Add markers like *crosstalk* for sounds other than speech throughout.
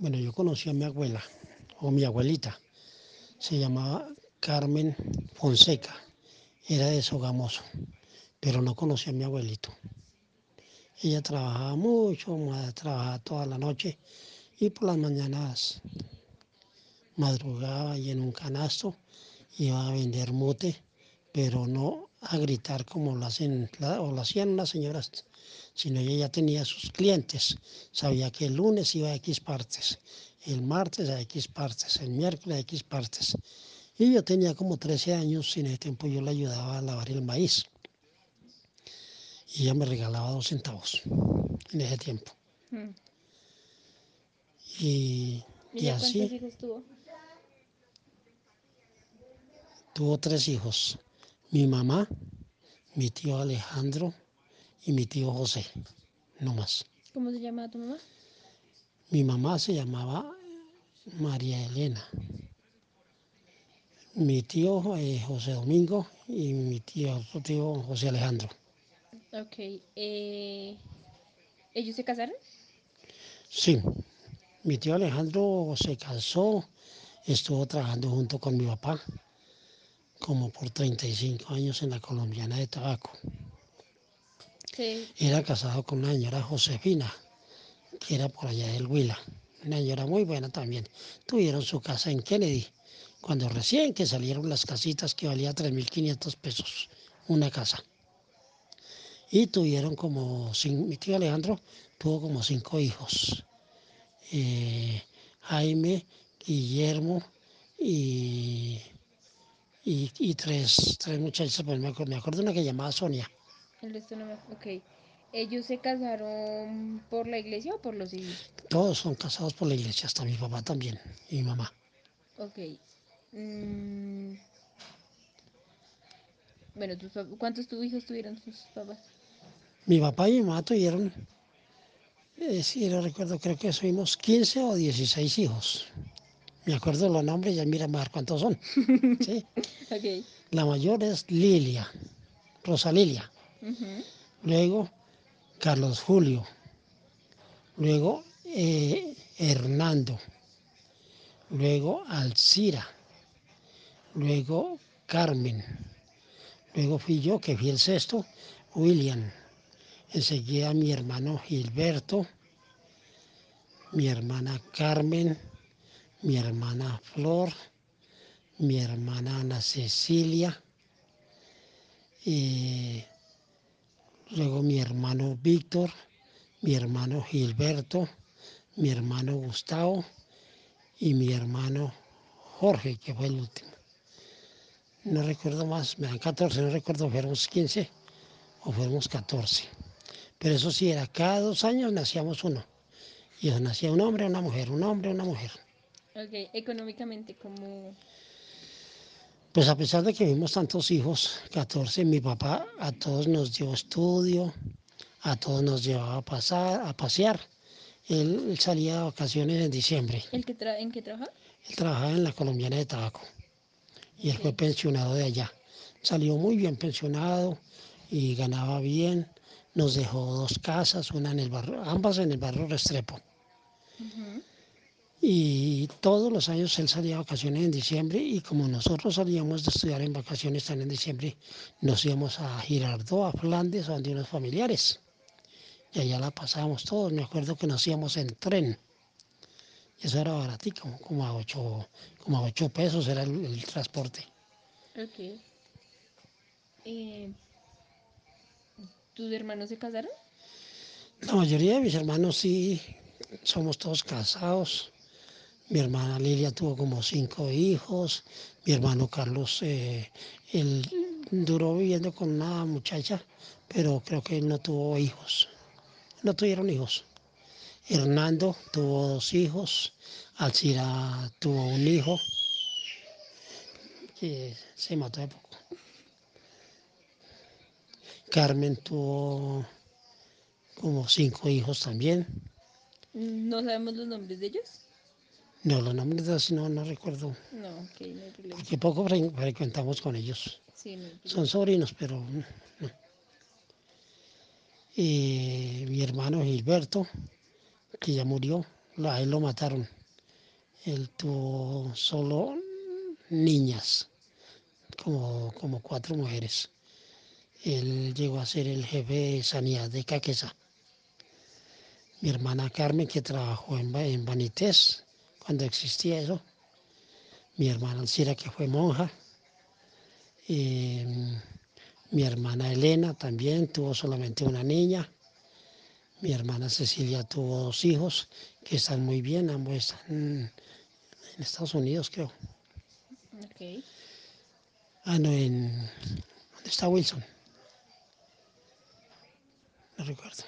Bueno, yo conocí a mi abuela, o mi abuelita. Se llamaba Carmen Fonseca. Era de Sogamoso, pero no conocí a mi abuelito. Ella trabajaba mucho, trabajaba toda la noche y por las mañanas madrugaba y en un canasto iba a vender mote, pero no a gritar como lo hacen o lo hacían las señoras, sino ella ya tenía sus clientes. Sabía que el lunes iba a X partes, el martes a X partes, el miércoles a X partes. Y yo tenía como 13 años y en ese tiempo yo le ayudaba a lavar el maíz. Y ella me regalaba dos centavos en ese tiempo. Mm. Y, ¿Y y así cuántos hijos tuvo? tuvo tres hijos. Mi mamá, mi tío Alejandro y mi tío José. No más. ¿Cómo se llama tu mamá? Mi mamá se llamaba María Elena. Mi tío eh, José Domingo y mi tío, tío José Alejandro. Ok. eh, ¿Ellos se casaron? Sí, mi tío Alejandro se casó, estuvo trabajando junto con mi papá como por 35 años en la colombiana de tabaco. Sí. Era casado con una señora Josefina, que era por allá del Huila. Una señora muy buena también. Tuvieron su casa en Kennedy, cuando recién que salieron las casitas que valía 3.500 pesos una casa. Y tuvieron como, mi tío Alejandro tuvo como cinco hijos. Eh, Jaime, Guillermo y, y, y tres, tres muchachas, pues me me acuerdo una que llamaba Sonia. El resto no me... Ok. ¿Ellos se casaron por la iglesia o por lo civil? Todos son casados por la iglesia, hasta mi papá también y mi mamá. Ok. Mm. Bueno, tus ¿cuántos tu hijos tuvieron sus papás? Mi papá y mi mamá tuvieron, eh, si no recuerdo, creo que fuimos 15 o 16 hijos. Me acuerdo los nombres, ya mira más cuántos son. *laughs* ¿sí? Ok. La mayor es Lilia, Rosa Lilia. Luego Carlos Julio. Luego eh, Hernando. Luego Alcira. Luego Carmen. Luego fui yo, que fui el sexto, William. Enseguida mi hermano Gilberto, mi hermana Carmen, mi hermana Flor, mi hermana Ana Cecilia, y luego mi hermano Víctor, mi hermano Gilberto, mi hermano Gustavo y mi hermano Jorge, que fue el último. No recuerdo más, me dan 14, no recuerdo, fuéramos 15 o fuéramos 14. Pero eso sí, era cada dos años nacíamos uno. Y nacía un hombre, una mujer, un hombre, una mujer. Ok. Económicamente, como... Pues a pesar de que vimos tantos hijos, 14, mi papá a todos nos dio estudio, a todos nos llevaba a pasar, a pasear. Él, él salía de vacaciones en diciembre. ¿El que ¿En qué trabaja? Él trabajaba en la colombiana de tabaco y él fue pensionado de allá. Salió muy bien pensionado y ganaba bien. Nos dejó dos casas, una en el barrio, ambas en el barrio Restrepo. Ujú. Y todos los años él salía de vacaciones en diciembre y como nosotros salíamos de estudiar en vacaciones también en diciembre, nos íbamos a Girardot, a Flandes, a donde unos familiares. Y allá la pasábamos todos. Me acuerdo que nos íbamos en tren. Y eso era baratico, como a ocho, como a ocho pesos era el, el transporte. Ok. Eh, ¿Tus hermanos se casaron? La mayoría de mis hermanos sí, somos todos casados. Mi hermana Lilia tuvo como cinco hijos. Mi hermano Carlos, eh, él duró viviendo con una muchacha, pero creo que él no tuvo hijos. No tuvieron hijos. Hernando tuvo dos hijos. Alcira tuvo un hijo que se mató de poco. Carmen tuvo como cinco hijos también. ¿No sabemos los nombres de ellos? No, los nombres de así no, no recuerdo, No, ok, no hay problema. porque poco fre- frecuentamos con ellos. Sí, no. Son sobrinos, pero no. Mi hermano Gilberto que ya murió, a él lo mataron. Él tuvo solo niñas, como, como cuatro mujeres. Él llegó a ser el jefe de sanidad de Caquesa. Mi hermana Carmen, que trabajó en, en Vanités, cuando existía eso. Mi hermana Alcira, que fue monja. Em, mi hermana Elena también tuvo solamente una niña. Mi hermana Cecilia tuvo dos hijos que están muy bien, ambos están en Estados Unidos, creo. Ok. Ah, no, en. ¿Dónde está Wilson? No recuerdo.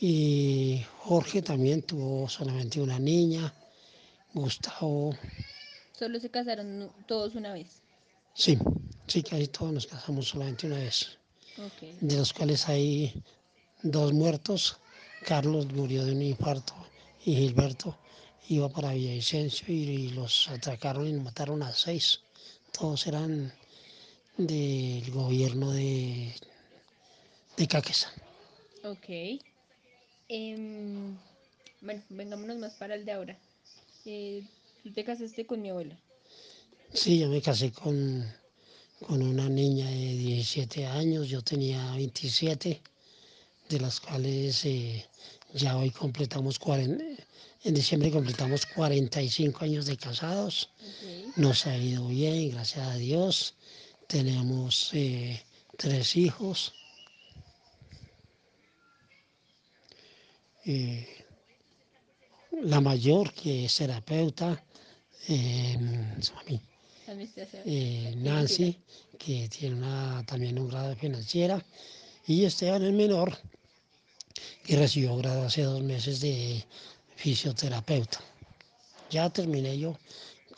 Y Jorge también tuvo solamente una niña. Gustavo. ¿Solo se casaron todos una vez? Sí, sí, casi todos nos casamos solamente una vez. De los cuales hay dos muertos. Carlos murió de un infarto y Gilberto iba para Villavicencio y los atracaron y mataron a seis. Todos eran del gobierno de, de Caquesa. Ok. Em, bueno, vengámonos más para el de ahora. Eh, tú te casaste con mi abuela. Sí, yo me casé con, con una niña de 17 años, yo tenía 27, de las cuales eh, ya hoy completamos 40, en diciembre completamos 45 años de casados. Nos ha ido bien, gracias a Dios. Tenemos eh, tres hijos. Eh, la mayor, que es terapeuta, eh, eh, Nancy, que tiene una- también un grado de financiera, y Esteban, el menor, que recibió grado hace dos meses de fisioterapeuta. Ya terminé yo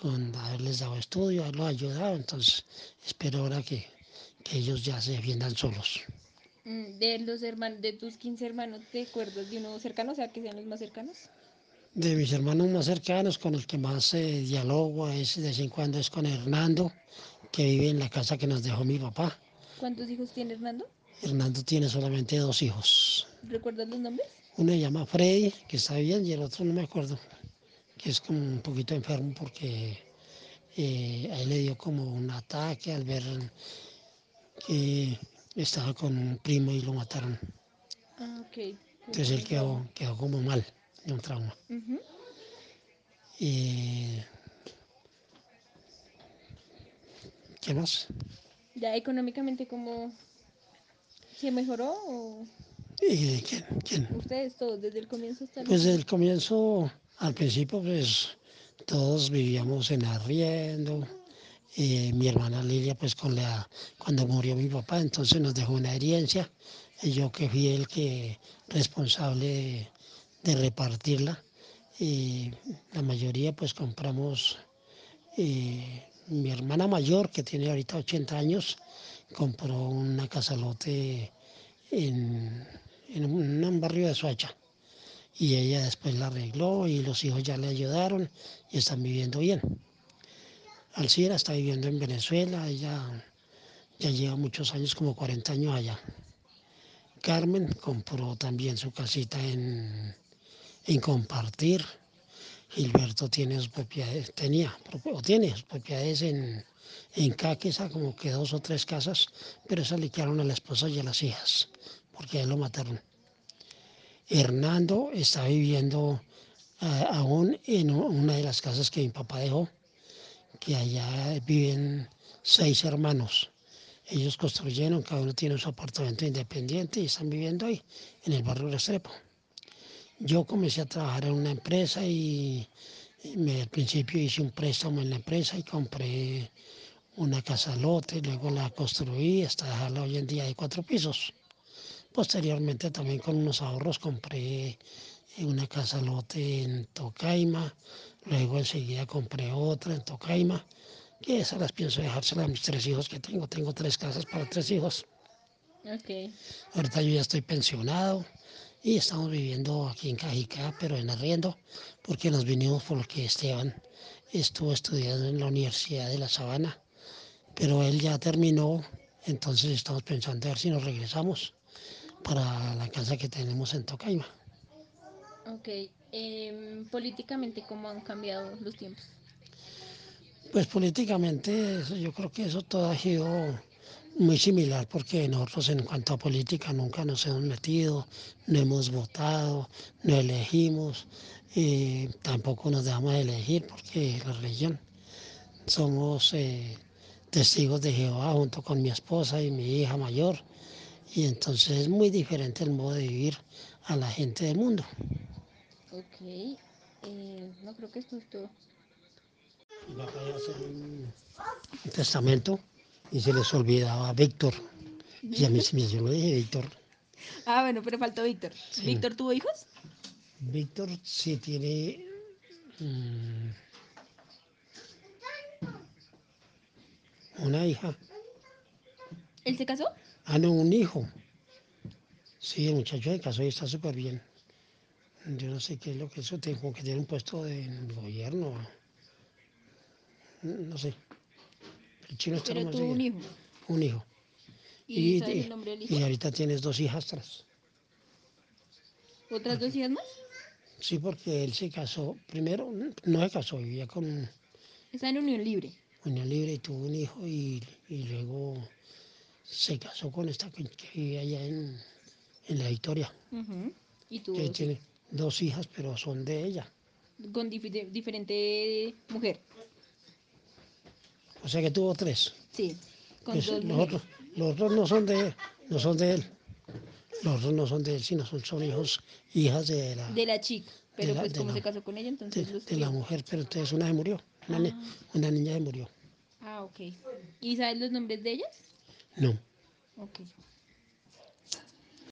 con haberles dado estudio, haberlos ayudado, entonces espero ahora que, que ellos ya se defiendan solos. Mm, De los hermanos, de tus 15 hermanos, ¿te acuerdas de uno cercano? O sea, que sean los más cercanos. De mis hermanos más cercanos, con el que más eh, dialogo es de vez en cuando es con Hernando, que vive en la casa que nos dejó mi papá. ¿Cuántos hijos tiene Hernando? Hernando tiene solamente dos hijos. ¿Recuerdas los nombres? Uno se llama Freddy, que está bien, y el otro no me acuerdo, que es como un poquito enfermo porque eh, a él le dio como un ataque al ver que estaba con un primo y lo mataron. Ah, ok. Entonces él quedó, quedó como mal, de un trauma. Y, ¿Qué más? Ya económicamente, ¿cómo se mejoró? ¿O ¿Y quién? ¿Quién? ustedes todos, desde el comienzo hasta el Pues desde el comienzo, al principio, pues todos vivíamos en arriendo. Eh, mi hermana Lilia, pues con la, cuando murió mi papá, entonces nos dejó una herencia. Yo que fui el que responsable de, repartirla. La mayoría pues compramos, eh, mi hermana mayor, que tiene ahorita 80 años, compró una casalote en, en un, un barrio de Soacha y ella después la arregló y los hijos ya le ayudaron y están viviendo bien. Alcira está viviendo en Venezuela, ella ya lleva muchos años, como 40 años allá. Carmen compró también su casita en, en compartir. Gilberto tiene sus propiedades, tenía o tiene sus propiedades en, en Caquesa, como que dos o tres casas, pero esas le quedaron a la esposa y a las hijas, porque él lo mataron. Hernando está viviendo ah, aún en una de las casas que mi papá dejó, que allá viven seis hermanos. Ellos construyeron, cada uno tiene su apartamento independiente y están viviendo ahí, en el barrio Restrepo. Yo comencé a trabajar en una empresa y me, al principio hice un préstamo en la empresa y compré una casa lote, luego la construí hasta dejarla hoy en día de cuatro pisos. Posteriormente también con unos ahorros compré una casa lote en Tocaima, luego enseguida compré otra en Tocaima, que esas las pienso dejárselas a mis tres hijos que tengo. Tengo tres casas para tres hijos. Ok. Ahorita yo ya estoy pensionado y estamos viviendo aquí en Cajicá, pero en arriendo, porque nos vinimos porque Esteban estuvo estudiando en la Universidad de La Sabana, pero él ya terminó, entonces estamos pensando a ver si nos regresamos para la casa que tenemos en Tocaima. Ok. Em, políticamente, ¿cómo han cambiado los tiempos? Pues políticamente yo creo que eso todo ha sido muy similar porque nosotros en cuanto a política nunca nos hemos metido, no hemos votado, no elegimos, y tampoco nos dejamos de elegir porque la religión somos eh, testigos de Jehová junto con mi esposa y mi hija mayor y entonces es muy diferente el modo de vivir a la gente del mundo. Ok. eh, no creo que esto es todo. Iba a hacer un testamento y se les olvidaba a Víctor. Y a mí se me yo lo dije, Víctor. Ah, bueno, pero faltó Víctor. Sí. ¿Víctor tuvo hijos? Víctor sí tiene mm, una hija. ¿Él se casó? Ah, no, un hijo. Sí, el muchacho se casó y está súper bien. Yo no sé qué es lo que eso tiene, como que tiene un puesto de en el gobierno. No sé. El chino está Pero tuvo un hijo. Un hijo. ¿Y, sabes el nombre del hijo? y ahorita tienes dos hijastras. ¿Otras dos hijas más? Sí, porque él se casó, primero no se casó, vivía con Está en unión libre. unión libre y tuvo un hijo y, y luego se casó con esta que, que vive allá en, en la Victoria. Ujú. Y tuvo Que tiene dos hijas, pero son de ella. con diferente mujer. O sea que tuvo tres. Sí. Con dos los, otros, los otros no son de no son de él. Los otros no son de él, sino son, son hijos, hijas de la, De la chica. Pero la- pues como la- se casó con ella, de, entonces los de la mujer, pero entonces una se murió. Una, ni- Ah. una niña se murió. Ah, ok. ¿Y sabes los nombres de ellas? No. Ok.